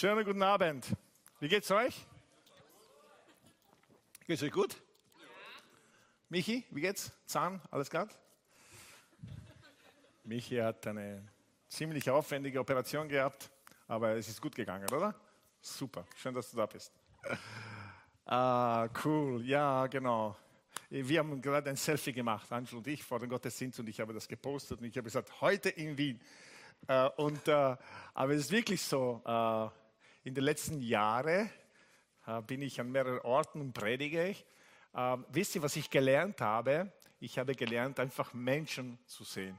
Schönen guten Abend. Wie geht's euch? Geht's euch gut? Michi, wie geht's? Zahn, alles klar? Michi hat eine ziemlich aufwendige Operation gehabt, aber es ist gut gegangen, oder? Super, schön, dass du da bist. Ah, cool, ja, genau. Wir haben gerade ein Selfie gemacht, Angel und ich, vor dem Gottesdienst und ich habe das gepostet und ich habe gesagt, heute in Wien. Äh, und, äh, aber es ist wirklich so, äh, in den letzten Jahren bin ich an mehreren Orten und predige ich. wisst ihr, was ich gelernt habe? Ich habe gelernt, einfach Menschen zu sehen.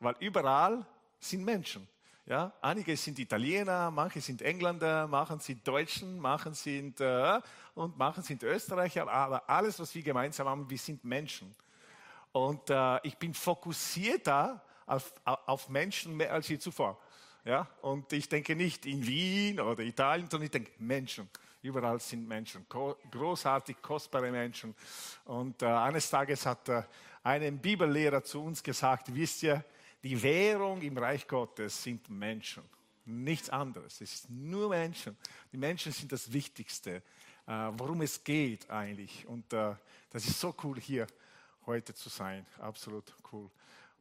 Weil überall sind Menschen. Ja, einige sind Italiener, manche sind Engländer, manche sind Deutschen, manche sind äh, und manche sind Österreicher, aber alles, was wir gemeinsam haben, wir sind Menschen. Und äh, ich bin fokussierter auf, auf Menschen mehr als je zuvor. Ja, und ich denke nicht in Wien oder Italien, sondern ich denke Menschen. Überall sind Menschen, großartig, kostbare Menschen. Und äh, eines Tages hat äh, ein Bibellehrer zu uns gesagt, wisst ihr, die Währung im Reich Gottes sind Menschen, nichts anderes. Es sind nur Menschen. Die Menschen sind das Wichtigste, äh, worum es geht eigentlich. Und äh, das ist so cool hier heute zu sein, absolut cool.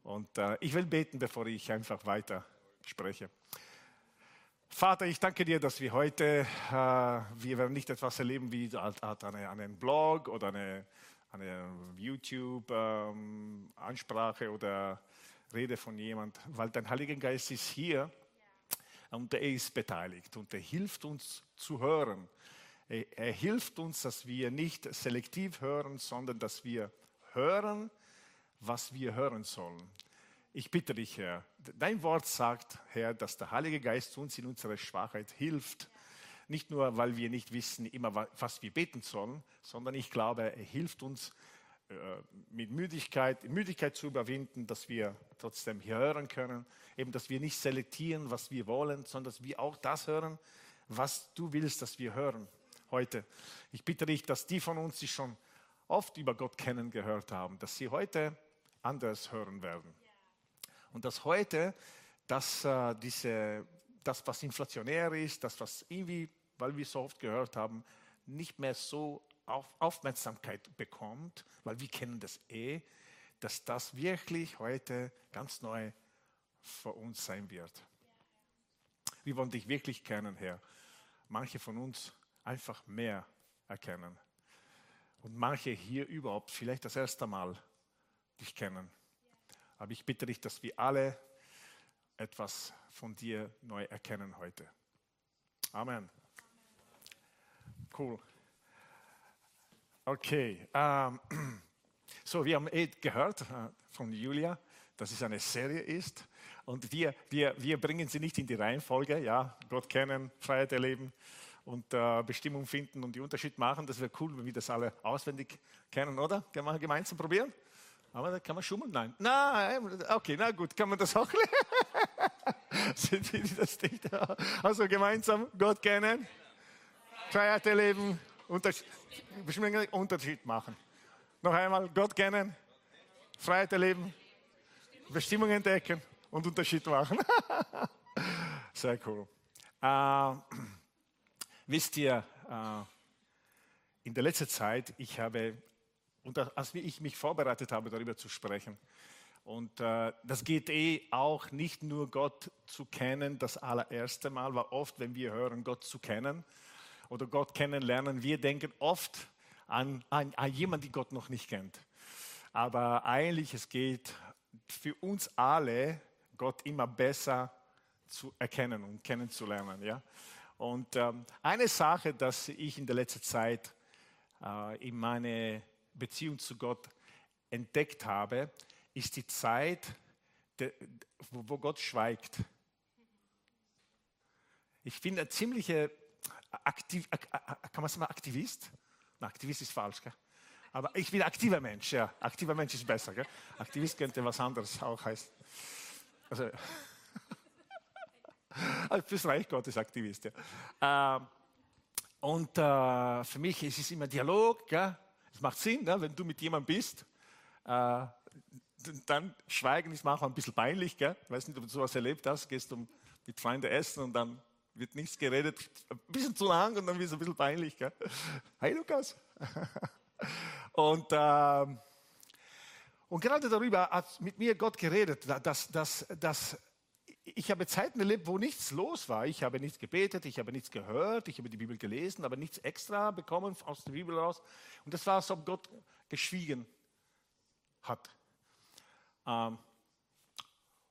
Und äh, ich will beten, bevor ich einfach weiter spreche. Vater, ich danke dir, dass wir heute, äh, wir werden nicht etwas erleben wie eine, einen Blog oder eine, eine YouTube-Ansprache ähm, oder Rede von jemand, weil dein Heiliger Geist ist hier und er ist beteiligt und er hilft uns zu hören. Er, er hilft uns, dass wir nicht selektiv hören, sondern dass wir hören, was wir hören sollen. Ich bitte dich, Herr, dein Wort sagt, Herr, dass der Heilige Geist uns in unserer Schwachheit hilft. Nicht nur, weil wir nicht wissen immer, was wir beten sollen, sondern ich glaube, er hilft uns, äh, mit Müdigkeit, Müdigkeit zu überwinden, dass wir trotzdem hier hören können, eben, dass wir nicht selektieren, was wir wollen, sondern dass wir auch das hören, was du willst, dass wir hören heute. Ich bitte dich, dass die von uns, die schon oft über Gott kennen gehört haben, dass sie heute anders hören werden. Und dass heute, dass äh, diese, das, was inflationär ist, das, was irgendwie, weil wir so oft gehört haben, nicht mehr so auf Aufmerksamkeit bekommt, weil wir kennen das eh, dass das wirklich heute ganz neu für uns sein wird. Wir wollen dich wirklich kennen, Herr. Manche von uns einfach mehr erkennen. Und manche hier überhaupt vielleicht das erste Mal dich kennen. Aber ich bitte dich, dass wir alle etwas von dir neu erkennen heute. Amen. Cool. Okay, ähm, so wir haben eh gehört äh, von Julia, dass es eine Serie ist und wir, wir, wir bringen sie nicht in die Reihenfolge, ja, Gott kennen, Freiheit erleben und äh, Bestimmung finden und die Unterschied machen. Das wäre cool, wenn wir das alle auswendig kennen, oder? Können wir gemeinsam probieren? Aber da kann man schummeln? Nein. Nein, okay, na gut, kann man das auch lernen? Sind wir das nicht? Also gemeinsam Gott kennen, Freiheit erleben, Unterschied, Unterschied machen. Noch einmal, Gott kennen, Freiheit erleben, Bestimmung entdecken und Unterschied machen. Sehr cool. Äh, wisst ihr, äh, in der letzten Zeit, ich habe, und als ich mich vorbereitet habe, darüber zu sprechen, und äh, das geht eh auch nicht nur Gott zu kennen, das allererste Mal, weil oft, wenn wir hören, Gott zu kennen, oder Gott kennenlernen, wir denken oft an, an, an jemanden, den Gott noch nicht kennt. Aber eigentlich, es geht für uns alle, Gott immer besser zu erkennen und kennenzulernen. Ja? Und ähm, eine Sache, dass ich in der letzten Zeit äh, in meiner Beziehung zu Gott entdeckt habe, ist die Zeit, wo, Gott schweigt. Ich finde eine ziemliche aktiv, kann man sagen, Aktivist? Na, Aktivist ist falsch, gell? Aber ich bin aktiver Mensch, ja. Aktiver Mensch ist besser, gell? Aktivist könnte was anderes auch heißen. Also, also fürs Reich Gottes Aktivist, ja. Ähm, und äh, für mich ist es immer Dialog, gell? Es macht Sinn, ne? wenn du mit jemandem bist, Äh, dann Schweigen ist manchmal ein bisschen peinlich. Gell? Ich weiß nicht, ob du sowas erlebt hast. Gehst du mit Freunden essen und dann wird nichts geredet. Ein bisschen zu lang und dann wird es ein bisschen peinlich. Gell? Hey Lukas. und, äh, und gerade darüber hat mit mir Gott geredet, dass, dass, dass ich habe Zeiten erlebt, wo nichts los war. Ich habe nichts gebetet, ich habe nichts gehört, ich habe die Bibel gelesen, aber nichts extra bekommen aus der Bibel raus. Und das war, als ob Gott geschwiegen hat. Ähm,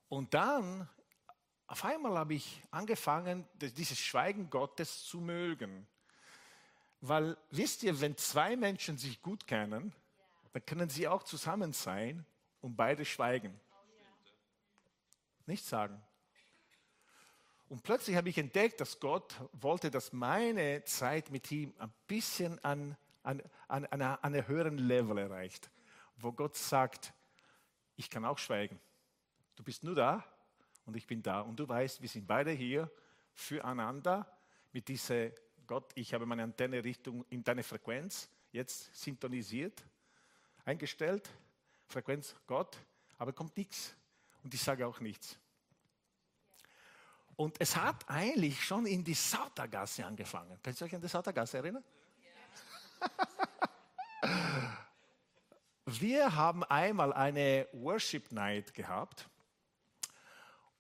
und dann, auf einmal habe ich angefangen, dieses Schweigen Gottes zu mögen. Weil, wisst ihr, wenn zwei Menschen sich gut kennen, dann können sie auch zusammen sein und beide schweigen. Nichts sagen. Und plötzlich habe ich entdeckt, dass Gott wollte, dass meine Zeit mit ihm ein bisschen an, an, an, an einem höheren Level erreicht, wo Gott sagt, ich kann auch schweigen. Du bist nur da und ich bin da. Und du weißt, wir sind beide hier füreinander mit dieser Gott, ich habe meine Antenne Richtung in deine Frequenz jetzt sintonisiert, eingestellt, Frequenz Gott, aber kommt nichts. Und ich sage auch nichts. Und es hat eigentlich schon in die Sautergasse angefangen. Könnt ihr euch an die Sautergasse erinnern? Wir haben einmal eine Worship Night gehabt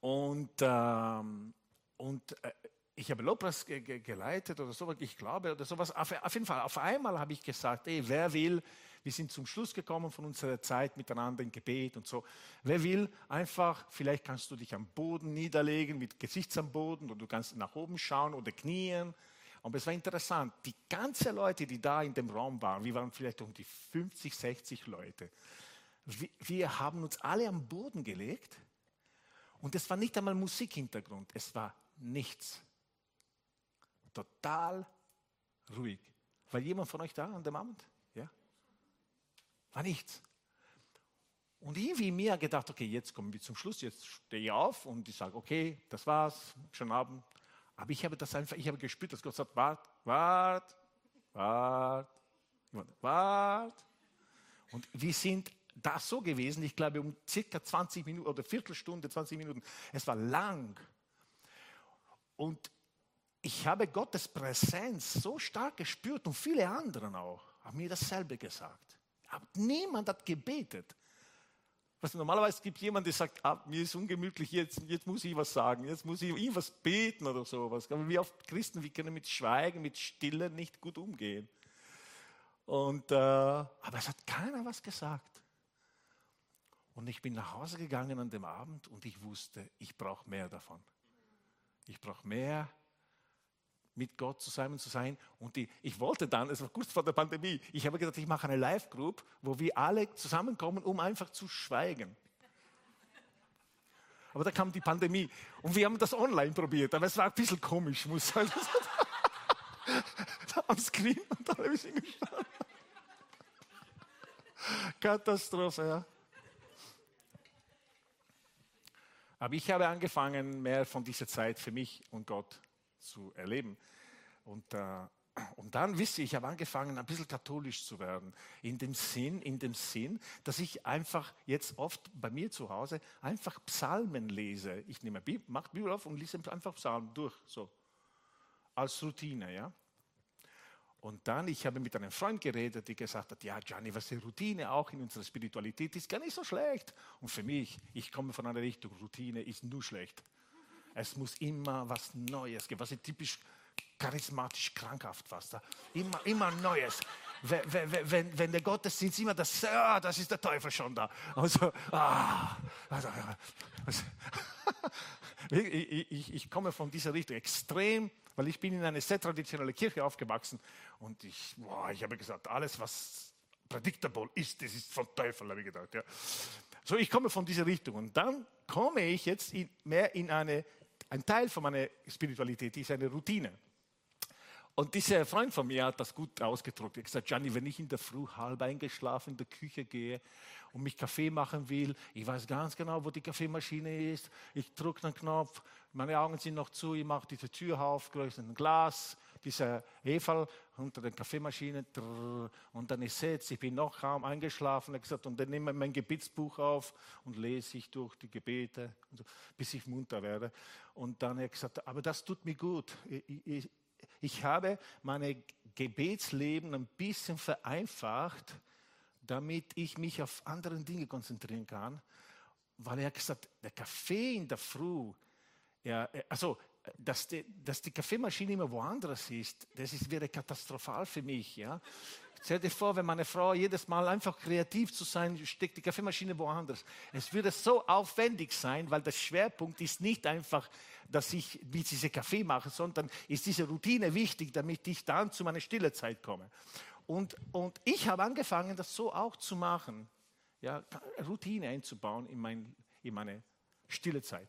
und, ähm, und äh, ich habe Lobpreis ge ge geleitet oder so, ich glaube oder sowas. Auf, auf jeden Fall, auf einmal habe ich gesagt, ey, wer will wir sind zum Schluss gekommen von unserer Zeit miteinander im Gebet und so. Wer will, einfach, vielleicht kannst du dich am Boden niederlegen, mit Gesicht am Boden, oder du kannst nach oben schauen oder knien. Aber es war interessant, die ganzen Leute, die da in dem Raum waren, wir waren vielleicht um die 50, 60 Leute, wir, wir haben uns alle am Boden gelegt und es war nicht einmal Musikhintergrund, es war nichts. Total ruhig. War jemand von euch da an dem Abend? War nichts. Und irgendwie mir gedacht, okay, jetzt kommen wir zum Schluss, jetzt stehe ich auf und ich sage, okay, das war's, schon Abend. Aber ich habe das einfach, ich habe gespürt, dass Gott sagt, wart, wart, wart, wart. Und wir sind da so gewesen, ich glaube um circa 20 Minuten oder Viertelstunde, 20 Minuten. Es war lang. Und ich habe Gottes Präsenz so stark gespürt und viele anderen auch haben mir dasselbe gesagt. Aber niemand hat gebetet. Was normalerweise gibt es jemanden, der sagt, ah, mir ist ungemütlich, jetzt, jetzt muss ich was sagen, jetzt muss ich irgendwas beten oder sowas. Aber wir oft Christen, wir können mit Schweigen, mit Stille nicht gut umgehen. Und, äh, aber es hat keiner was gesagt. Und ich bin nach Hause gegangen an dem Abend und ich wusste, ich brauche mehr davon. Ich brauche mehr mit Gott zusammen zu sein. Und die, ich wollte dann, es war kurz vor der Pandemie, ich habe gedacht, ich mache eine Live-Group, wo wir alle zusammenkommen, um einfach zu schweigen. Aber da kam die Pandemie und wir haben das online probiert, aber es war ein bisschen komisch, muss ich sagen. Am Screen und alle ein bisschen gestanden. Katastrophe, ja. Aber ich habe angefangen, mehr von dieser Zeit für mich und Gott zu erleben. Und, äh, und dann, wisst ihr, ich habe angefangen, ein bisschen katholisch zu werden. In dem Sinn, in dem Sinn, dass ich einfach jetzt oft bei mir zu Hause einfach Psalmen lese. Ich nehme Bibel, mache Bibel auf und lese einfach Psalmen durch, so. Als Routine, ja. Und dann, ich habe mit einem Freund geredet, der gesagt hat, ja, Gianni, was die Routine auch in unserer Spiritualität ist, gar nicht so schlecht. Und für mich, ich komme von einer Richtung, Routine ist nur schlecht. Es muss immer was Neues geben, was ist typisch charismatisch krankhaft da. Immer, immer Neues. Wenn, wenn, wenn der Gottesdienst immer das, ah, das ist der Teufel schon da. Also, ah, also, ich, ich, ich komme von dieser Richtung extrem, weil ich bin in einer sehr traditionellen Kirche aufgewachsen und ich, boah, ich habe gesagt, alles was predictable ist, das ist vom Teufel, habe ich gedacht. Ja. So, ich komme von dieser Richtung und dann komme ich jetzt in, mehr in eine ein Teil von meiner Spiritualität ist eine Routine. Und dieser Freund von mir hat das gut ausgedrückt. Er hat gesagt, Gianni, wenn ich in der Früh halb eingeschlafen in der Küche gehe und mich Kaffee machen will, ich weiß ganz genau, wo die Kaffeemaschine ist. Ich drücke den Knopf, meine Augen sind noch zu, ich mache diese Tür auf, größere ein Glas, dieser Efal unter der Kaffeemaschine drrr, und dann ich sitze, ich bin noch kaum eingeschlafen, gesagt, und dann nehme ich mein Gebetsbuch auf und lese ich durch die Gebete, bis ich munter werde. Und dann habe ich gesagt, aber das tut mir gut. Ich, ich, ich habe mein Gebetsleben ein bisschen vereinfacht, damit ich mich auf andere Dinge konzentrieren kann, weil er gesagt, der Kaffee in der Früh, ja, also dass die, dass die Kaffeemaschine immer woanders ist, das ist, wäre katastrophal für mich. Ja? Stell dir vor, wenn meine Frau jedes Mal einfach kreativ zu sein, steckt die Kaffeemaschine woanders. Es würde so aufwendig sein, weil der Schwerpunkt ist nicht einfach, dass ich wie diese Kaffee mache, sondern ist diese Routine wichtig, damit ich dann zu meiner Stillezeit komme. Und, und ich habe angefangen, das so auch zu machen, ja, Routine einzubauen in, mein, in meine stille Zeit.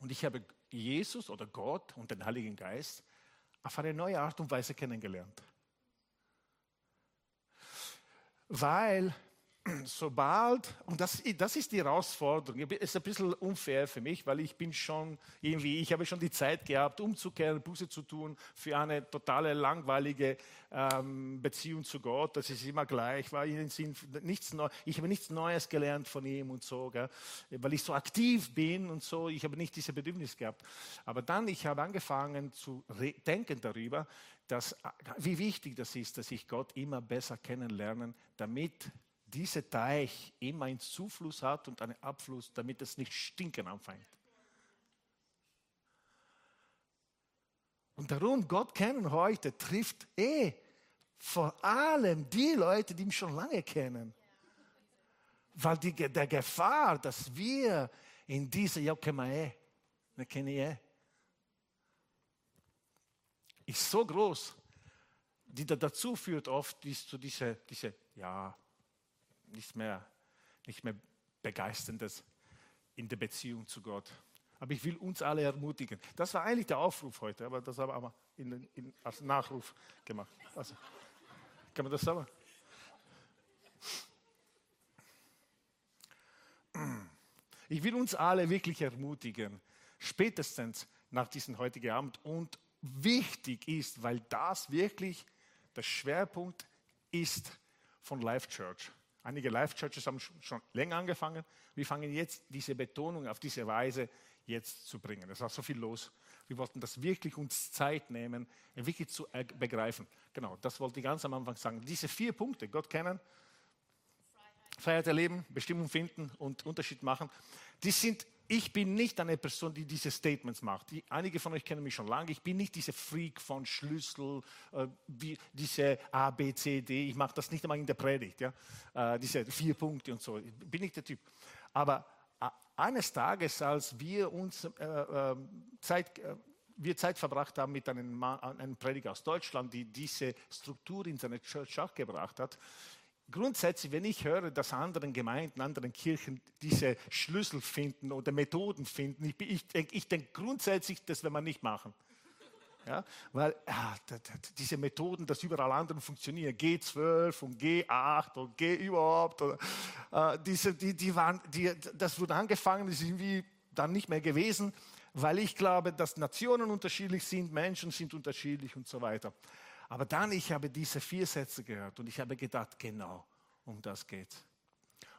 Und ich habe Jesus oder Gott und den Heiligen Geist auf eine neue Art und Weise kennengelernt. Weil sobald, und das, das ist die Herausforderung, ist ein bisschen unfair für mich, weil ich bin schon irgendwie, ich habe schon die Zeit gehabt, umzukehren, Buße zu tun für eine totale langweilige ähm, Beziehung zu Gott. Das ist immer gleich, weil ich, nichts Neu, ich habe nichts Neues gelernt von ihm und so, gell? weil ich so aktiv bin und so, ich habe nicht diese Bedürfnis gehabt. Aber dann, ich habe angefangen zu denken darüber, dass, wie wichtig das ist, dass ich Gott immer besser kennenlerne, damit dieser Teich immer einen Zufluss hat und einen Abfluss, damit es nicht stinken anfängt. Und darum, Gott kennen heute trifft eh vor allem die Leute, die ihn schon lange kennen. Weil die, der Gefahr, dass wir in dieser, ja, kennen wir eh, wir kennen eh, ist so groß, die dazu führt oft, ist zu dieser, diese, ja, nichts mehr, nicht mehr Begeisterndes in der Beziehung zu Gott. Aber ich will uns alle ermutigen. Das war eigentlich der Aufruf heute, aber das haben wir in, in, als Nachruf gemacht. Also, kann man das sagen? Ich will uns alle wirklich ermutigen, spätestens nach diesem heutigen Abend und wichtig ist, weil das wirklich der Schwerpunkt ist von Life Church. Einige Life-Churches haben schon länger angefangen. Wir fangen jetzt diese Betonung auf diese Weise jetzt zu bringen. Es war so viel los. Wir wollten das wirklich uns Zeit nehmen, wirklich zu begreifen. Genau, das wollte ich ganz am Anfang sagen. Diese vier Punkte, Gott kennen, Freiheit erleben, Bestimmung finden und Unterschied machen, die sind ich bin nicht eine Person, die diese Statements macht. Die, einige von euch kennen mich schon lange. Ich bin nicht diese Freak von Schlüssel, äh, wie, diese A, B, C, D. Ich mache das nicht einmal in der Predigt. Ja? Äh, diese vier Punkte und so. Ich bin nicht der Typ. Aber äh, eines Tages, als wir uns äh, ähm, Zeit, äh, wir Zeit verbracht haben mit einem, einem Prediger aus Deutschland, die diese Struktur in seine Church auch gebracht hat, Grundsätzlich, wenn ich höre, dass anderen Gemeinden, anderen Kirchen diese Schlüssel finden oder Methoden finden, ich, ich denke ich denk grundsätzlich, das will man nicht machen. Ja, weil ja, diese Methoden, dass überall anderen funktionieren, G12 und G8 und G überhaupt, oder, äh, diese, die, die waren, die, das wurde angefangen, das ist irgendwie dann nicht mehr gewesen, weil ich glaube, dass Nationen unterschiedlich sind, Menschen sind unterschiedlich und so weiter. Aber dann, ich habe diese vier Sätze gehört und ich habe gedacht, genau, um das geht.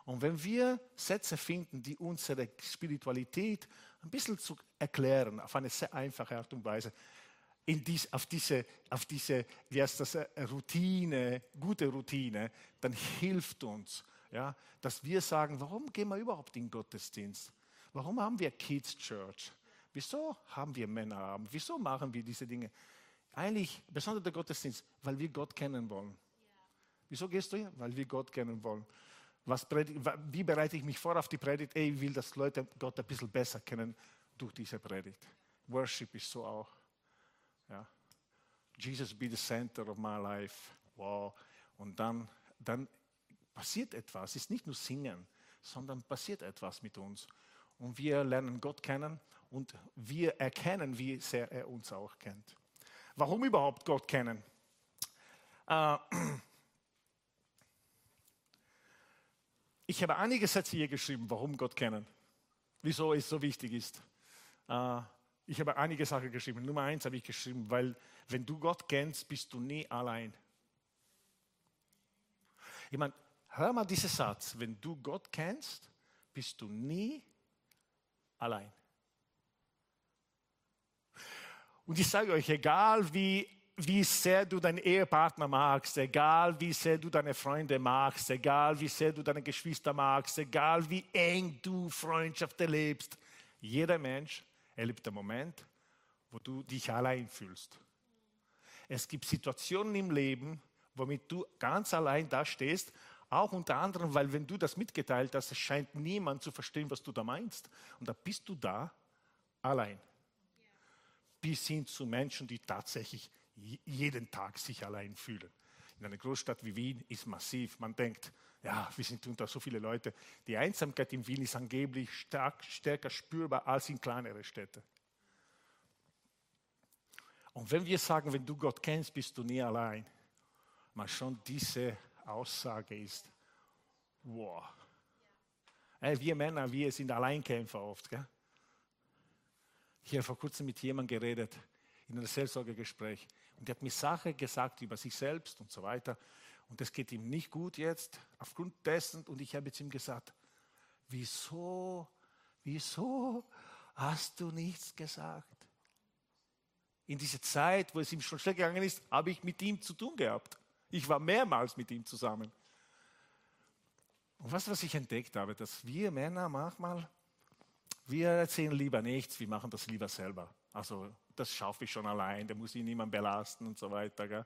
Und wenn wir Sätze finden, die unsere Spiritualität ein bisschen zu erklären, auf eine sehr einfache Art und Weise, dies, auf, diese, auf diese, wie heißt das, äh, Routine, gute Routine, dann hilft uns, ja, dass wir sagen, warum gehen wir überhaupt in den Gottesdienst? Warum haben wir Kids Church? Wieso haben wir Männerabend? Wieso machen wir diese Dinge? Eigentlich besonders der Gottesdienst, weil wir Gott kennen wollen. Wieso gehst du hier? Weil wir Gott kennen wollen. Was wie bereite ich mich vor auf die Predigt? Ey, ich will, dass Leute Gott ein bisschen besser kennen durch diese Predigt. Worship ist so auch. Ja. Jesus be the center of my life. Wow. Und dann, dann passiert etwas. Es ist nicht nur Singen, sondern passiert etwas mit uns. Und wir lernen Gott kennen und wir erkennen, wie sehr er uns auch kennt. Warum überhaupt Gott kennen? Äh, ich habe einige Sätze hier geschrieben, warum Gott kennen, wieso es so wichtig ist. Äh, Ich habe einige Sachen geschrieben. Nummer eins habe ich geschrieben, weil wenn du Gott kennst, bist du nie allein. Ich meine, hör mal diesen Satz. Wenn du Gott kennst, bist du nie allein. Und ich sage euch, egal wie, wie sehr du deinen Ehepartner magst, egal wie sehr du deine Freunde magst, egal wie sehr du deine Geschwister magst, egal wie eng du Freundschaft erlebst, jeder Mensch erlebt den Moment, wo du dich allein fühlst. Es gibt Situationen im Leben, womit du ganz allein da stehst, auch unter anderem, weil wenn du das mitgeteilt hast, scheint niemand zu verstehen, was du da meinst. Und da bist du da allein. Bis hin zu Menschen, die tatsächlich jeden Tag sich allein fühlen. In einer Großstadt wie Wien ist massiv. Man denkt, ja, wir sind unter so viele Leute. Die Einsamkeit in Wien ist angeblich stark, stärker spürbar als in kleineren Städten. Und wenn wir sagen, wenn du Gott kennst, bist du nie allein, mal schon diese Aussage ist, wow. Hey, wir Männer, wir sind Alleinkämpfer oft. Gell? Ich habe vor kurzem mit jemandem geredet, in einem Seelsorgegespräch, und der hat mir Sachen gesagt über sich selbst und so weiter. Und es geht ihm nicht gut jetzt, aufgrund dessen. Und ich habe jetzt ihm gesagt, wieso, wieso hast du nichts gesagt? In dieser Zeit, wo es ihm schon schlecht gegangen ist, habe ich mit ihm zu tun gehabt. Ich war mehrmals mit ihm zusammen. Und was, was ich entdeckt habe, dass wir Männer manchmal, wir erzählen lieber nichts, wir machen das lieber selber. Also das schaffe ich schon allein, da muss ich niemand belasten und so weiter. Gell?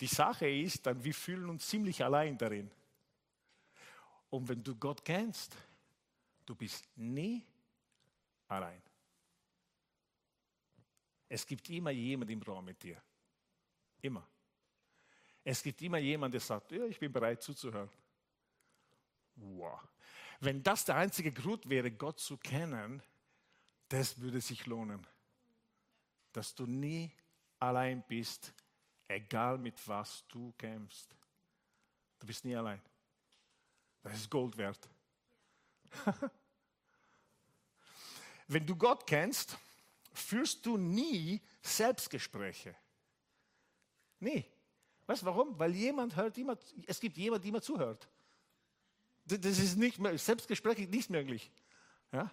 Die Sache ist dann, wir fühlen uns ziemlich allein darin. Und wenn du Gott kennst, du bist nie allein. Es gibt immer jemand im Raum mit dir. Immer. Es gibt immer jemand, der sagt, ja, ich bin bereit zuzuhören. Wow. Wenn das der einzige Grund wäre, Gott zu kennen, das würde sich lohnen. Dass du nie allein bist, egal mit was du kämpfst. Du bist nie allein. Das ist Gold wert. Wenn du Gott kennst, führst du nie Selbstgespräche. Nie. Weißt du warum? Weil jemand hört immer, es gibt jemand, der immer zuhört. Das ist nicht mehr, Selbstgespräche nicht möglich. Ja?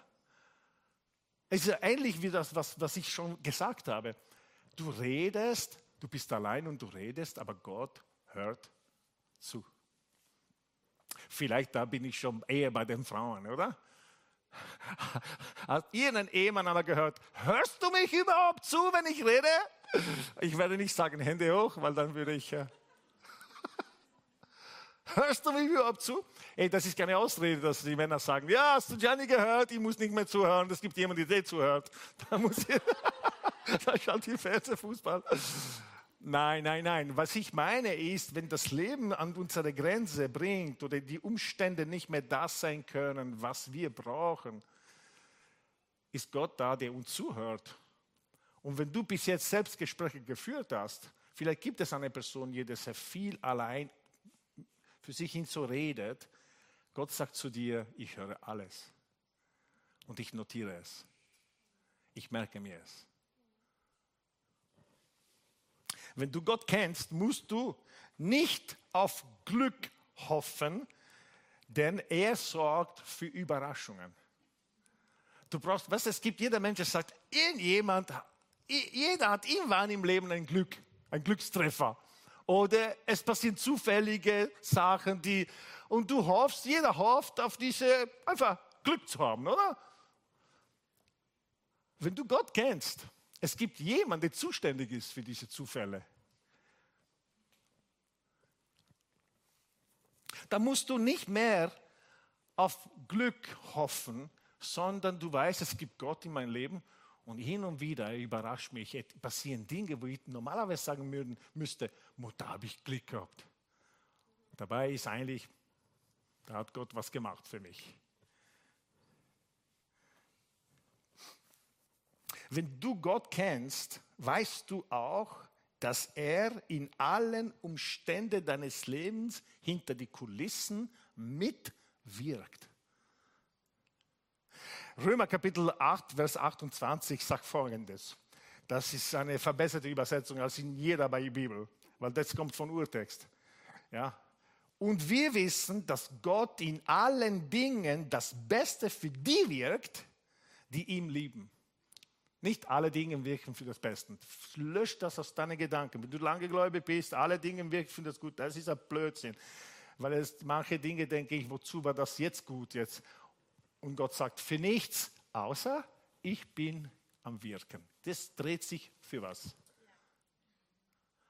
Es ist ähnlich wie das, was, was ich schon gesagt habe. Du redest, du bist allein und du redest, aber Gott hört zu. Vielleicht da bin ich schon eher bei den Frauen, oder? Hat irgendein Ehemann aber gehört, hörst du mich überhaupt zu, wenn ich rede? Ich werde nicht sagen, Hände hoch, weil dann würde ich. Äh Hörst du mich überhaupt zu? Ey, das ist keine Ausrede, dass die Männer sagen, ja, hast du Gianni gehört? Ich muss nicht mehr zuhören. Es gibt jemanden, der zuhört. Da muss ich, da schaut die Fernseh Fußball. Nein, nein, nein. Was ich meine ist, wenn das Leben an unsere Grenze bringt oder die Umstände nicht mehr das sein können, was wir brauchen, ist Gott da, der uns zuhört und wenn du bis jetzt Selbstgespräche geführt hast, vielleicht gibt es eine Person die sehr viel allein für sich hin so redet. Gott sagt zu dir, ich höre alles und ich notiere es. Ich merke mir es. Wenn du Gott kennst, musst du nicht auf Glück hoffen, denn er sorgt für Überraschungen. Du brauchst, was es gibt, jeder Mensch, der sagt, irgendjemand jeder hat irgendwann im Leben ein Glück, ein Glückstreffer. Oder es passieren zufällige Sachen, die, und du hoffst, jeder hofft auf diese, einfach Glück zu haben, oder? Wenn du Gott kennst, es gibt jemanden, der zuständig ist für diese Zufälle. Da musst du nicht mehr auf Glück hoffen, sondern du weißt, es gibt Gott in meinem Leben und hin und wieder überrascht mich, passieren Dinge, wo ich normalerweise sagen würden, müsste, da habe ich Glück gehabt. Dabei ist eigentlich, da hat Gott was gemacht für mich. Wenn du Gott kennst, weißt du auch, dass er in allen Umständen deines Lebens hinter die Kulissen mitwirkt. Römer Kapitel 8, Vers 28 sagt folgendes. Das ist eine verbesserte Übersetzung als in jeder Bibel, weil das kommt von Urtext. Ja? Und wir wissen, dass Gott in allen Dingen das Beste für die wirkt, die ihm lieben. Nicht alle Dinge wirken für das Beste. Lösch das aus deinen Gedanken. Wenn du lange gläubig bist, alle Dinge wirken für das Gute. Das ist ein Blödsinn. Weil es manche Dinge denke ich, wozu war das jetzt gut jetzt? Und Gott sagt, für nichts, außer ich bin am Wirken. Das dreht sich für was.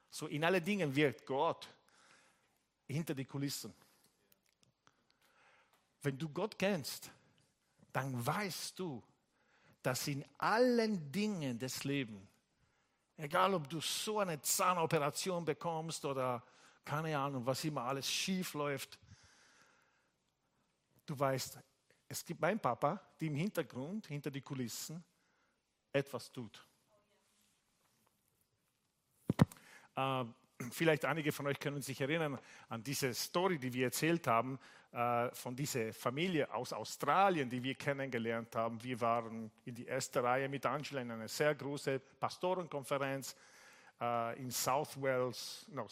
So in allen Dingen wirkt Gott hinter die Kulissen. Wenn du Gott kennst, dann weißt du, dass in allen Dingen des Lebens, egal ob du so eine Zahnoperation bekommst oder keine Ahnung, was immer alles schief läuft, du weißt, es gibt meinen Papa, der im Hintergrund, hinter die Kulissen, etwas tut. Äh, vielleicht einige von euch können sich erinnern an diese Story, die wir erzählt haben, äh, von dieser Familie aus Australien, die wir kennengelernt haben. Wir waren in die erste Reihe mit Angela in einer sehr großen Pastorenkonferenz äh, in South Wales, no,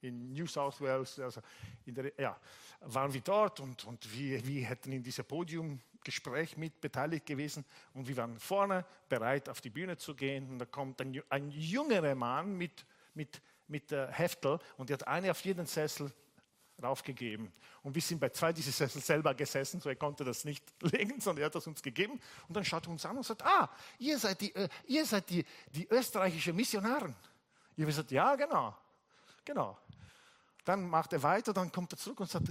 in New South Wales, also der, ja, waren wir dort und, und wir, wir hätten in diesem Podiumgespräch mit beteiligt gewesen und wir waren vorne bereit, auf die Bühne zu gehen und da kommt ein, ein jüngerer Mann mit, mit mit der Heftel und die hat eine auf jeden Sessel raufgegeben. Und wir sind bei zwei dieser Sessel selber gesessen, so er konnte das nicht legen, sondern er hat das uns gegeben. Und dann schaut er uns an und sagt, ah, ihr seid die, äh, ihr seid die, die österreichischen Missionaren. Habe gesagt, ja, genau, genau. Dann macht er weiter, dann kommt er zurück und sagt,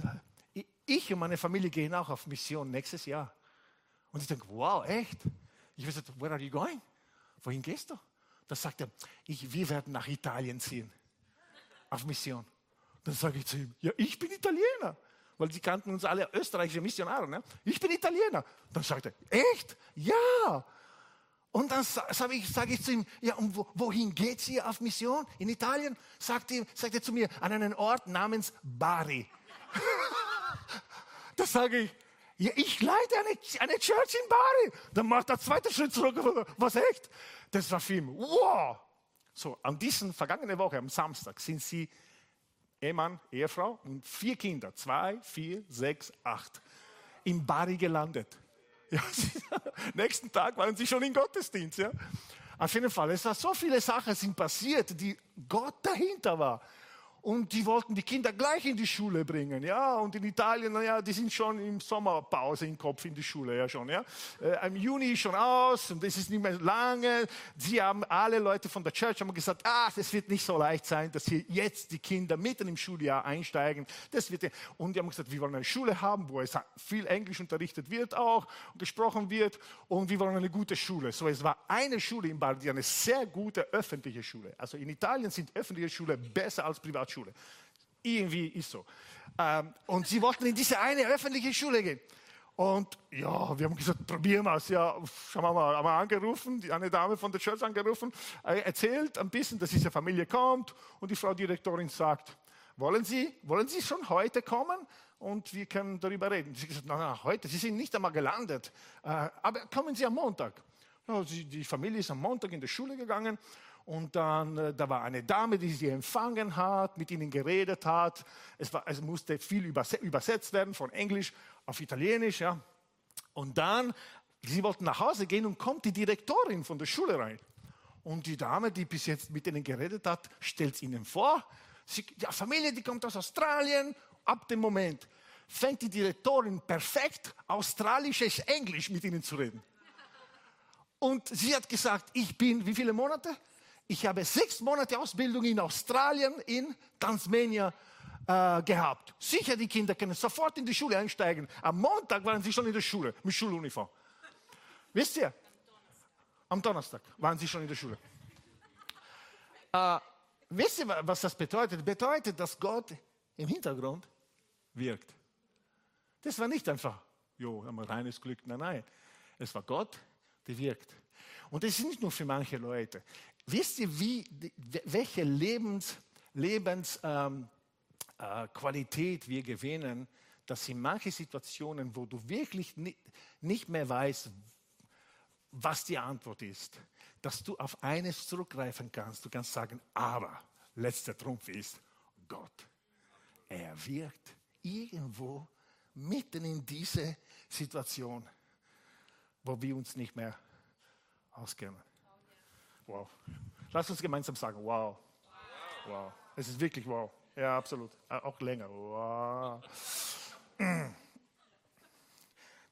äh, ich und meine Familie gehen auch auf Mission nächstes Jahr. Und ich denke, wow, echt? Ich habe gesagt, where are you going? Wohin gehst du? Da sagt er, ich, wir werden nach Italien ziehen auf Mission. Dann sage ich zu ihm, ja, ich bin Italiener. Weil sie kannten uns alle österreichische Missionare. Ne? Ich bin Italiener. Dann sagt er, echt? Ja. Und dann sage ich, sag ich zu ihm, ja, und wohin geht sie auf Mission? In Italien? Sagt, ihm, sagt er zu mir, an einen Ort namens Bari. da sage ich, ja, ich leite eine, eine Church in Bari. Dann macht er zweite Schritt zurück. Was echt? Das war ihn, wow. So, an diesen vergangenen Woche, am Samstag, sind sie Ehemann, Ehefrau und vier Kinder, zwei, vier, sechs, acht, in Bari gelandet. Ja, nächsten Tag waren sie schon im Gottesdienst. Ja. Auf jeden Fall, es war so viele Sachen sind passiert, die Gott dahinter war. Und die wollten die Kinder gleich in die Schule bringen, ja. Und in Italien, naja, die sind schon im Sommerpause im Kopf in die Schule, ja schon, ja. Äh, Im Juni schon aus und es ist nicht mehr lange. Sie haben alle Leute von der Church haben gesagt, ah, es wird nicht so leicht sein, dass hier jetzt die Kinder mitten im Schuljahr einsteigen. Das wird, und die haben gesagt, wir wollen eine Schule haben, wo es viel Englisch unterrichtet wird auch und gesprochen wird und wir wollen eine gute Schule. So, es war eine Schule in Bardi, eine sehr gute öffentliche Schule. Also in Italien sind öffentliche Schulen besser als Privat Privatschule. Irgendwie ist so. Ähm, und sie wollten in diese eine öffentliche Schule gehen. Und ja, wir haben gesagt, probieren wir es. Ja, schauen wir mal, haben wir angerufen, die, eine Dame von der Church angerufen, äh, erzählt ein bisschen, dass diese Familie kommt und die Frau Direktorin sagt, wollen Sie, wollen Sie schon heute kommen? Und wir können darüber reden. Sie gesagt, na, na, heute, Sie sind nicht einmal gelandet, äh, aber kommen Sie am Montag. Die Familie ist am Montag in die Schule gegangen und dann, äh, da war eine Dame, die sie empfangen hat, mit ihnen geredet hat. Es, war, es musste viel übersetzt werden von Englisch auf Italienisch. Ja. Und dann, sie wollten nach Hause gehen und kommt die Direktorin von der Schule rein. Und die Dame, die bis jetzt mit ihnen geredet hat, stellt es ihnen vor. Sie, die Familie, die kommt aus Australien. Ab dem Moment fängt die Direktorin perfekt australisches Englisch mit ihnen zu reden. Und sie hat gesagt, ich bin, wie viele Monate? Ich habe sechs Monate Ausbildung in Australien, in Tasmania äh, gehabt. Sicher, die Kinder können sofort in die Schule einsteigen. Am Montag waren sie schon in der Schule mit Schuluniform. Wisst ihr? Am Donnerstag waren sie schon in der Schule. Äh, wisst ihr, was das bedeutet? Bedeutet, dass Gott im Hintergrund wirkt. Das war nicht einfach, jo, ein reines Glück. Nein, nein. Es war Gott, der wirkt. Und das ist nicht nur für manche Leute. Wisst ihr, wie, welche Lebens, Lebensqualität ähm, äh, wir gewinnen, dass in manchen Situationen, wo du wirklich nicht, nicht mehr weißt, was die Antwort ist, dass du auf eines zurückgreifen kannst. Du kannst sagen, aber letzter Trumpf ist Gott. Er wirkt irgendwo mitten in diese Situation, wo wir uns nicht mehr auskennen. Wow. Lass uns gemeinsam sagen, wow. Wow. Es ist wirklich wow. Ja, absolut. Äh, auch länger. Wow.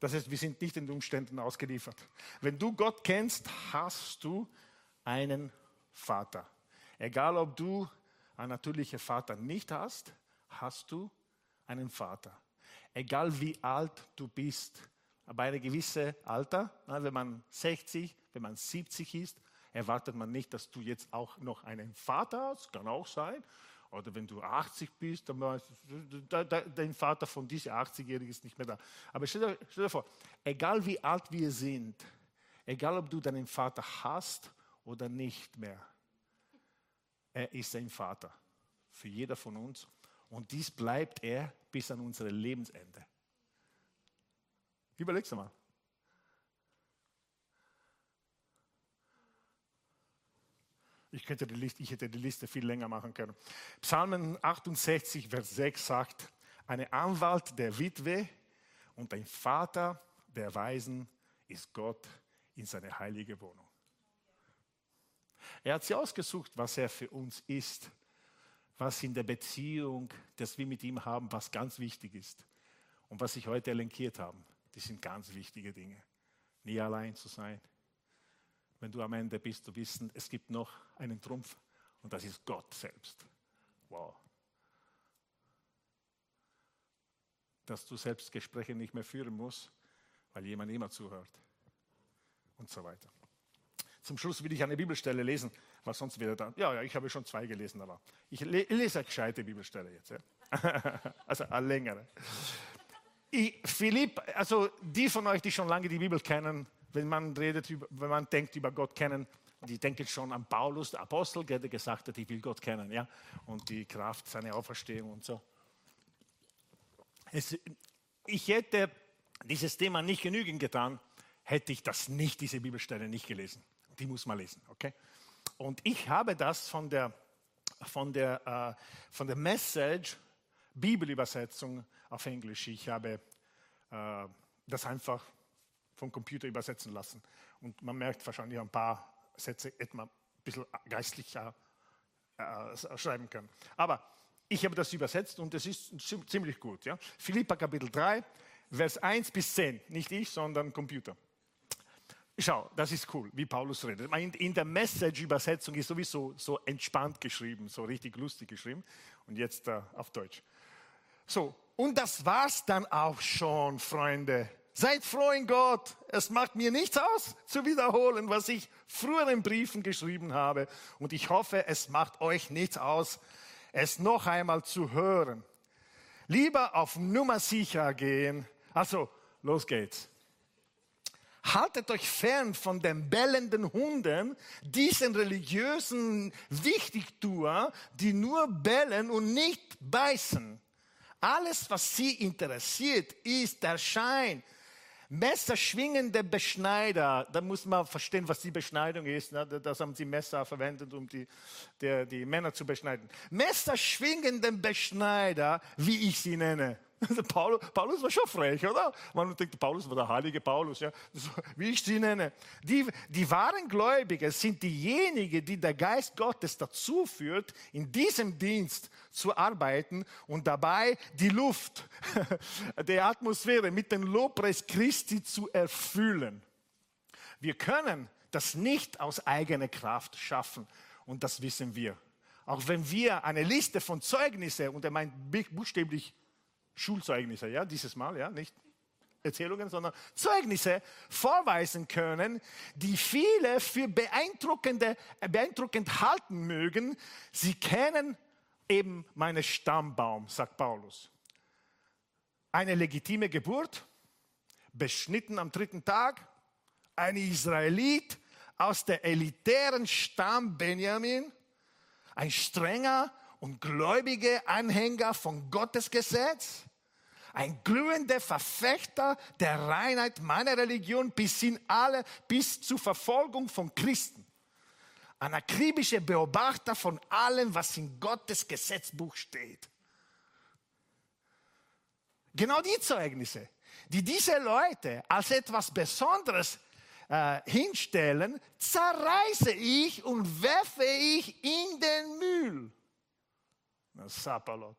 Das heißt, wir sind nicht den Umständen ausgeliefert. Wenn du Gott kennst, hast du einen Vater. Egal, ob du einen natürlichen Vater nicht hast, hast du einen Vater. Egal wie alt du bist, bei einem gewissen Alter, wenn man 60, wenn man 70 ist, erwartet man nicht, dass du jetzt auch noch einen Vater hast, kann auch sein. Oder wenn du 80 bist, dann weißt du, dein Vater von diesem 80-Jährigen ist nicht mehr da. Aber stell dir, stell dir vor, egal wie alt wir sind, egal ob du deinen Vater hast oder nicht mehr, er ist ein Vater für jeder von uns. Und dies bleibt er bis an unser Lebensende. Überleg's mal. Ich, könnte die Liste, ich hätte die Liste viel länger machen können. Psalmen 68, Vers 6 sagt, eine Anwalt der Witwe und ein Vater der Weisen ist Gott in seine heilige Wohnung. Er hat sie ausgesucht, was er für uns ist, was in der Beziehung, das wir mit ihm haben, was ganz wichtig ist. Und was ich heute elenkiert habe, das sind ganz wichtige Dinge. Nie allein zu sein, wenn du am Ende bist, zu wissen, es gibt noch einen Trumpf und das ist Gott selbst. Wow. Dass du selbst Gespräche nicht mehr führen musst, weil jemand immer zuhört und so weiter. Zum Schluss will ich eine Bibelstelle lesen, weil sonst wäre dann, ja, ja, ich habe schon zwei gelesen, aber ich lese eine gescheite Bibelstelle jetzt. Ja. also eine längere. Ich, Philipp, also die von euch, die schon lange die Bibel kennen, wenn man redet, wenn man denkt über Gott kennen, die denken schon an Paulus, der Apostel, der gesagt hat, ich will Gott kennen, ja, und die Kraft seiner Auferstehung und so. Es, ich hätte dieses Thema nicht genügend getan, hätte ich das nicht, diese Bibelstelle nicht gelesen. Die muss man lesen, okay? Und ich habe das von der, von der, äh, von der Message Bibelübersetzung auf Englisch. Ich habe äh, das einfach vom Computer übersetzen lassen. Und man merkt wahrscheinlich ein paar Sätze etwa ein bisschen geistlicher äh, schreiben können. Aber ich habe das übersetzt und es ist ziemlich gut. Ja? Philippa Kapitel 3, Vers 1 bis 10. Nicht ich, sondern Computer. Schau, das ist cool, wie Paulus redet. In der Message-Übersetzung ist sowieso so entspannt geschrieben, so richtig lustig geschrieben. Und jetzt äh, auf Deutsch. So, und das war's dann auch schon, Freunde. Seid froh in Gott. Es macht mir nichts aus, zu wiederholen, was ich früher in Briefen geschrieben habe. Und ich hoffe, es macht euch nichts aus, es noch einmal zu hören. Lieber auf Nummer sicher gehen. Also, los geht's. Haltet euch fern von den bellenden Hunden, diesen religiösen Wichtigtuer, die nur bellen und nicht beißen. Alles, was sie interessiert, ist der Schein, Messerschwingende Beschneider, da muss man verstehen, was die Beschneidung ist. Ne? Das haben sie Messer verwendet, um die, der, die Männer zu beschneiden. Messerschwingende Beschneider, wie ich sie nenne. Paulus, Paulus war schon frech, oder? Man denkt, Paulus war der heilige Paulus, ja? wie ich sie nenne. Die, die wahren Gläubigen sind diejenigen, die der Geist Gottes dazu führt, in diesem Dienst zu arbeiten und dabei die Luft der Atmosphäre mit dem Lobpreis Christi zu erfüllen. Wir können das nicht aus eigener Kraft schaffen und das wissen wir. Auch wenn wir eine Liste von Zeugnissen, und er meint buchstäblich Schulzeugnisse, ja, dieses Mal, ja, nicht Erzählungen, sondern Zeugnisse vorweisen können, die viele für beeindruckende, beeindruckend halten mögen. Sie kennen eben meinen Stammbaum, sagt Paulus. Eine legitime Geburt, beschnitten am dritten Tag, ein Israelit aus der elitären Stamm Benjamin, ein strenger und gläubiger Anhänger von Gottes Gesetz, ein glühender Verfechter der Reinheit meiner Religion bis hin alle, bis zur Verfolgung von Christen. Ein akribischer Beobachter von allem, was in Gottes Gesetzbuch steht. Genau die Zeugnisse, die diese Leute als etwas Besonderes äh, hinstellen, zerreiße ich und werfe ich in den Müll. Sapalot.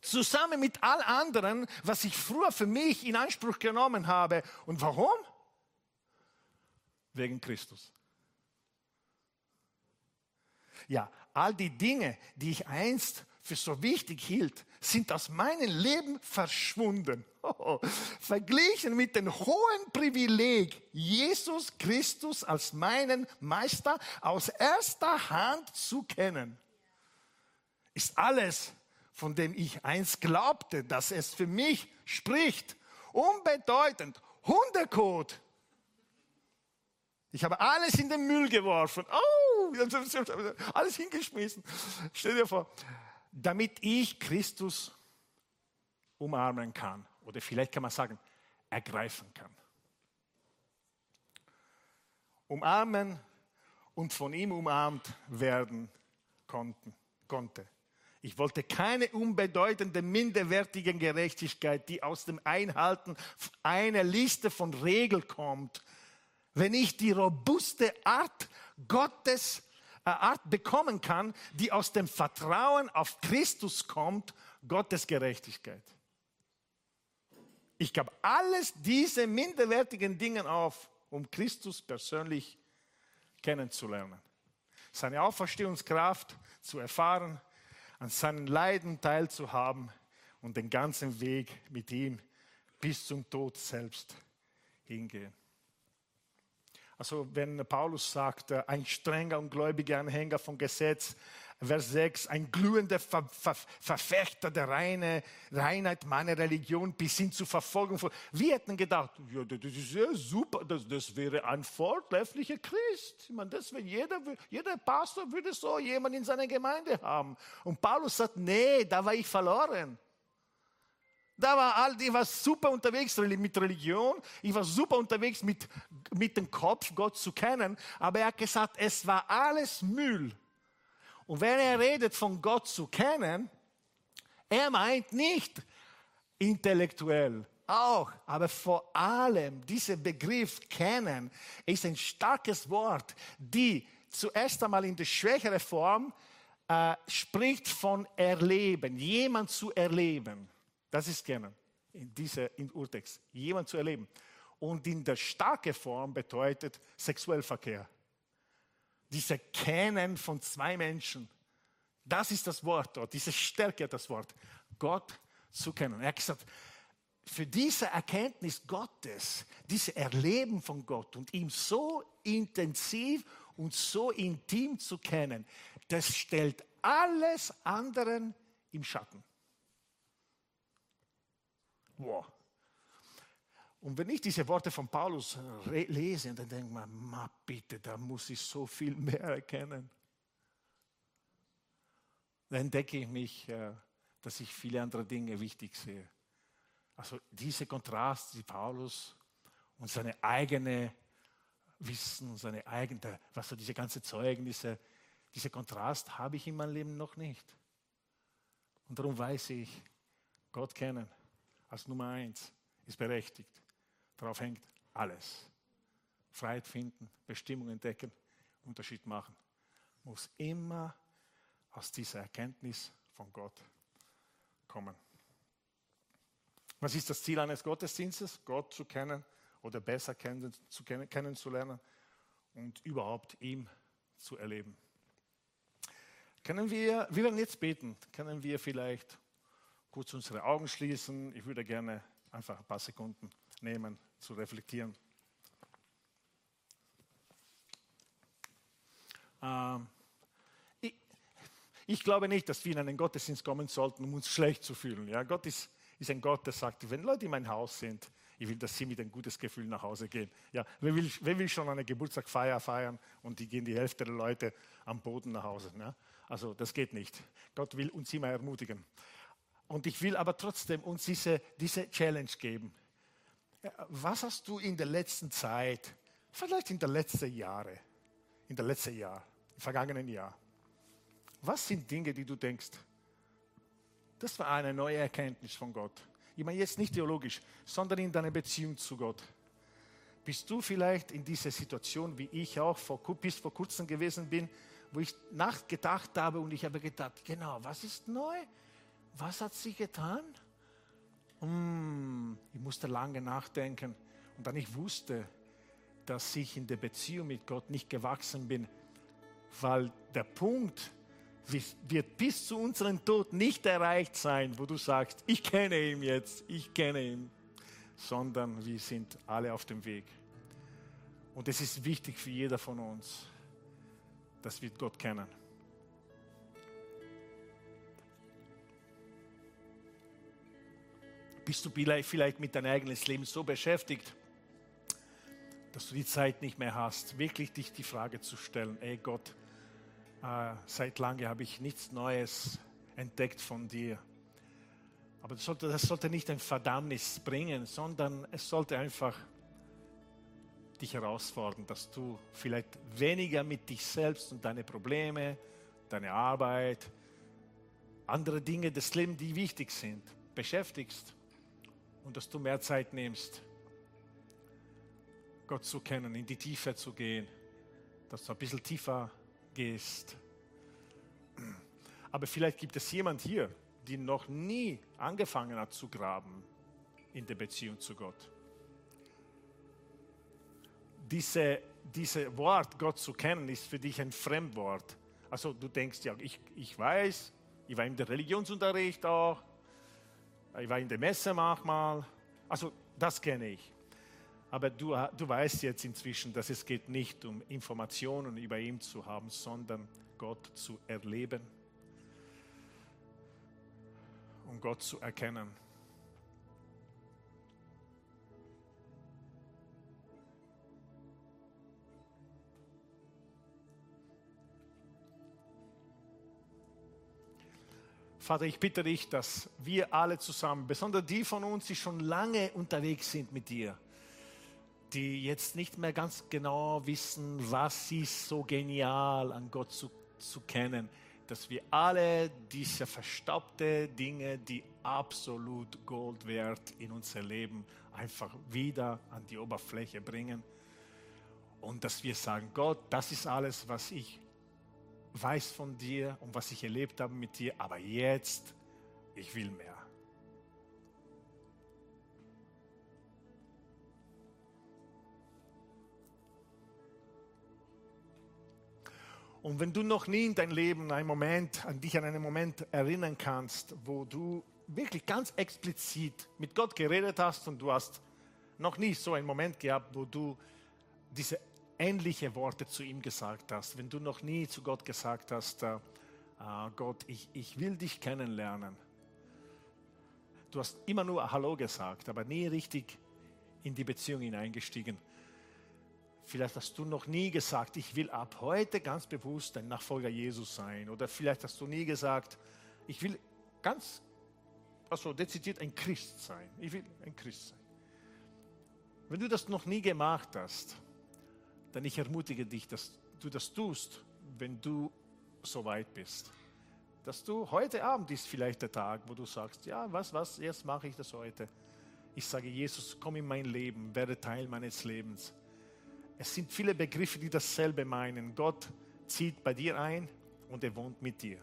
Zusammen mit all anderen, was ich früher für mich in Anspruch genommen habe. Und warum? Wegen Christus. Ja, all die Dinge, die ich einst für so wichtig hielt, sind aus meinem Leben verschwunden. Verglichen mit dem hohen Privileg, Jesus Christus als meinen Meister aus erster Hand zu kennen, ist alles, von dem ich einst glaubte, dass es für mich spricht, unbedeutend, Hundekot. Ich habe alles in den Müll geworfen. Oh, alles hingeschmissen. Stell dir vor, damit ich Christus umarmen kann. Oder vielleicht kann man sagen, ergreifen kann. Umarmen und von ihm umarmt werden konnten, konnte. Ich wollte keine unbedeutende, minderwertige Gerechtigkeit, die aus dem Einhalten einer Liste von Regeln kommt. Wenn ich die robuste Art Gottes äh, Art bekommen kann, die aus dem Vertrauen auf Christus kommt, Gottes Gerechtigkeit. Ich gab alles diese minderwertigen Dinge auf, um Christus persönlich kennenzulernen. Seine Auferstehungskraft zu erfahren, an seinen Leiden teilzuhaben und den ganzen Weg mit ihm bis zum Tod selbst hingehen. Also wenn Paulus sagt, äh, ein strenger und gläubiger Anhänger vom Gesetz, Vers 6, ein glühender Ver Ver Verfechter der Reine, Reinheit meiner Religion bis hin zur Verfolgung. Von, wir hätten gedacht, ja, das ist ja super, das, das wäre ein vortrefflicher Christ. Ich meine, das wäre jeder, jeder Pastor würde so jemand in seiner Gemeinde haben. Und Paulus sagt, nee, da war ich verloren. Da war all, ich war super unterwegs mit Religion, ich war super unterwegs mit, mit dem Kopf, Gott zu kennen, aber er hat gesagt, es war alles Müll. Und wenn er redet von Gott zu kennen, er meint nicht intellektuell, auch, aber vor allem dieser Begriff kennen ist ein starkes Wort, die zuerst einmal in der schwächeren Form äh, spricht von erleben, jemand zu erleben. Das ist kennen in dieser in Urtext. Jemand zu erleben. Und in der starken Form bedeutet Sexuellverkehr. Diese Kennen von zwei Menschen. Das ist das Wort dort. Diese Stärke das Wort. Gott zu kennen. Er hat gesagt, für diese Erkenntnis Gottes, dieses Erleben von Gott und ihm so intensiv und so intim zu kennen, das stellt alles anderen im Schatten. Wow. Und wenn ich diese Worte von Paulus lese, dann denke ich mir, ma bitte, da muss ich so viel mehr erkennen. Dann entdecke ich mich, äh, dass ich viele andere Dinge wichtig sehe. Also dieser Kontrast, die Paulus und seine eigene Wissen, seine eigene, was so diese ganzen Zeugnisse, dieser Kontrast habe ich in meinem Leben noch nicht. Und darum weiß ich, Gott kennen als Nummer eins ist berechtigt. Darauf hängt alles. Freiheit finden, Bestimmung entdecken, Unterschied machen. Muss immer aus dieser Erkenntnis von Gott kommen. Was ist das Ziel eines Gottesdienstes? Gott zu kennen oder besser kennen, zu kennen, kennenzulernen und überhaupt ihm zu erleben. Können wir, wir werden jetzt beten, können wir vielleicht kurz unsere Augen schließen. Ich würde gerne einfach ein paar Sekunden nehmen, zu reflektieren. Ähm, ich, ich, glaube nicht, dass wir in einen Gottesdienst kommen sollten, um uns schlecht zu fühlen. Ja, Gott ist, ist ein Gott, der sagt, wenn Leute in mein Haus sind, ich will, dass sie mit einem gutes Gefühl nach Hause gehen. Ja, wer will, wer will schon eine Geburtstagsfeier feiern und die gehen die Hälfte der Leute am Boden nach Hause? Ja? Also das geht nicht. Gott will uns immer ermutigen. Und ich will aber trotzdem uns diese, diese Challenge geben. Was hast du in der letzten Zeit, vielleicht in der letzten Jahre, in der letzten Jahr, im vergangenen Jahr, was sind Dinge, die du denkst, das war eine neue Erkenntnis von Gott. Ich meine jetzt nicht theologisch, sondern in deiner Beziehung zu Gott. Bist du vielleicht in dieser Situation, wie ich auch vor, bis vor kurzem gewesen bin, wo ich nachgedacht habe und ich habe gedacht, genau, was ist neu? Was hat sie getan? Hm, ich musste lange nachdenken und dann ich wusste, dass ich in der Beziehung mit Gott nicht gewachsen bin, weil der Punkt, wird bis zu unserem Tod nicht erreicht sein, wo du sagst, ich kenne ihn jetzt, ich kenne ihn, sondern wir sind alle auf dem Weg. Und es ist wichtig für jeder von uns, dass wir Gott kennen. Bist du vielleicht mit deinem eigenen Leben so beschäftigt, dass du die Zeit nicht mehr hast, wirklich dich die Frage zu stellen, ey Gott, äh, seit langem habe ich nichts Neues entdeckt von dir. Aber das sollte, das sollte nicht ein Verdammnis bringen, sondern es sollte einfach dich herausfordern, dass du vielleicht weniger mit dich selbst und deine Probleme, deine Arbeit, andere Dinge des Lebens, die wichtig sind, beschäftigst und dass du mehr Zeit nimmst, Gott zu kennen, in die Tiefe zu gehen, dass du ein bisschen tiefer gehst. Aber vielleicht gibt es jemand hier, die noch nie angefangen hat zu graben in der Beziehung zu Gott. Diese, diese Wort, Gott zu kennen, ist für dich ein Fremdwort. Also du denkst ja, ich, ich weiß, ich war der Religionsunterricht auch, ich war in der Messe manchmal, also das kenne ich. Aber du, du weißt jetzt inzwischen, dass es geht nicht um Informationen über ihn zu haben, sondern Gott zu erleben und Gott zu erkennen. Vater, ich bitte dich, dass wir alle zusammen, besonders die von uns, die schon lange unterwegs sind mit dir, die jetzt nicht mehr ganz genau wissen, was ist so genial an Gott zu, zu kennen, dass wir alle diese verstaubte Dinge, die absolut Gold wert in unser Leben, einfach wieder an die Oberfläche bringen. Und dass wir sagen, Gott, das ist alles, was ich weiß von dir und was ich erlebt habe mit dir, aber jetzt, ich will mehr. Und wenn du noch nie in deinem Leben einen Moment, an dich an einen Moment erinnern kannst, wo du wirklich ganz explizit mit Gott geredet hast und du hast noch nie so einen Moment gehabt, wo du diese ähnliche Worte zu ihm gesagt hast, wenn du noch nie zu Gott gesagt hast, äh, äh Gott, ich, ich will dich kennenlernen. Du hast immer nur Hallo gesagt, aber nie richtig in die Beziehung hineingestiegen. Vielleicht hast du noch nie gesagt, ich will ab heute ganz bewusst ein Nachfolger Jesus sein. Oder vielleicht hast du nie gesagt, ich will ganz, also dezidiert ein Christ sein. Ich will ein Christ sein. Wenn du das noch nie gemacht hast, dann ich ermutige dich, dass du das tust, wenn du so weit bist. Dass du heute Abend ist vielleicht der Tag, wo du sagst, ja, was, was, jetzt mache ich das heute. Ich sage, Jesus, komm in mein Leben, werde Teil meines Lebens. Es sind viele Begriffe, die dasselbe meinen. Gott zieht bei dir ein und er wohnt mit dir.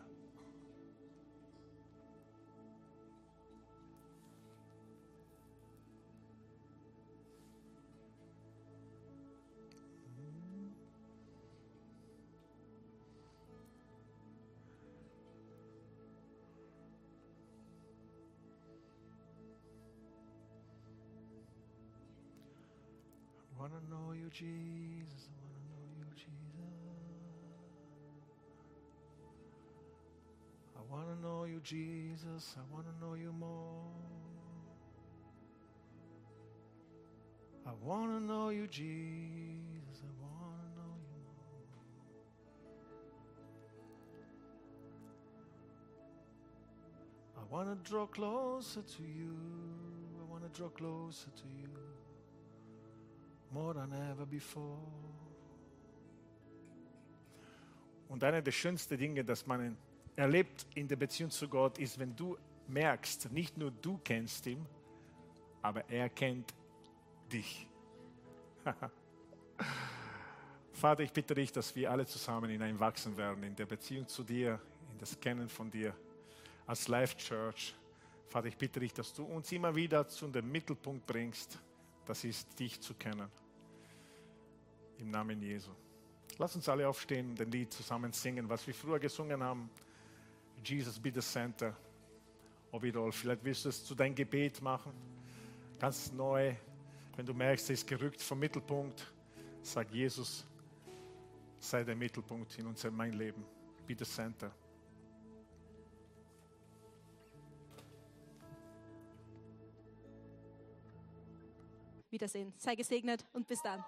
Wanna know you, Jesus. I wanna know you, Jesus. I wanna know you, Jesus. I wanna know you more. I wanna know you, Jesus. I wanna know you more. I to draw closer to you. I want to draw closer to you. More than ever before. Und eine der schönsten Dinge, das man erlebt in der Beziehung zu Gott, ist, wenn du merkst, nicht nur du kennst ihn, aber er kennt dich. Vater, ich bitte dich, dass wir alle zusammen hineinwachsen werden in der Beziehung zu dir, in das Kennen von dir als Life Church. Vater, ich bitte dich, dass du uns immer wieder zu dem Mittelpunkt bringst, das ist dich zu kennen. Im Namen Jesu. Lass uns alle aufstehen und ein Lied zusammen singen, was wir früher gesungen haben. Jesus be the center of it all. Vielleicht willst du es zu deinem Gebet machen, ganz neu. Wenn du merkst, es ist gerückt vom Mittelpunkt, sag Jesus, sei der Mittelpunkt in unserem mein Leben. Be the center. Wiedersehen. Sei gesegnet und bis dann.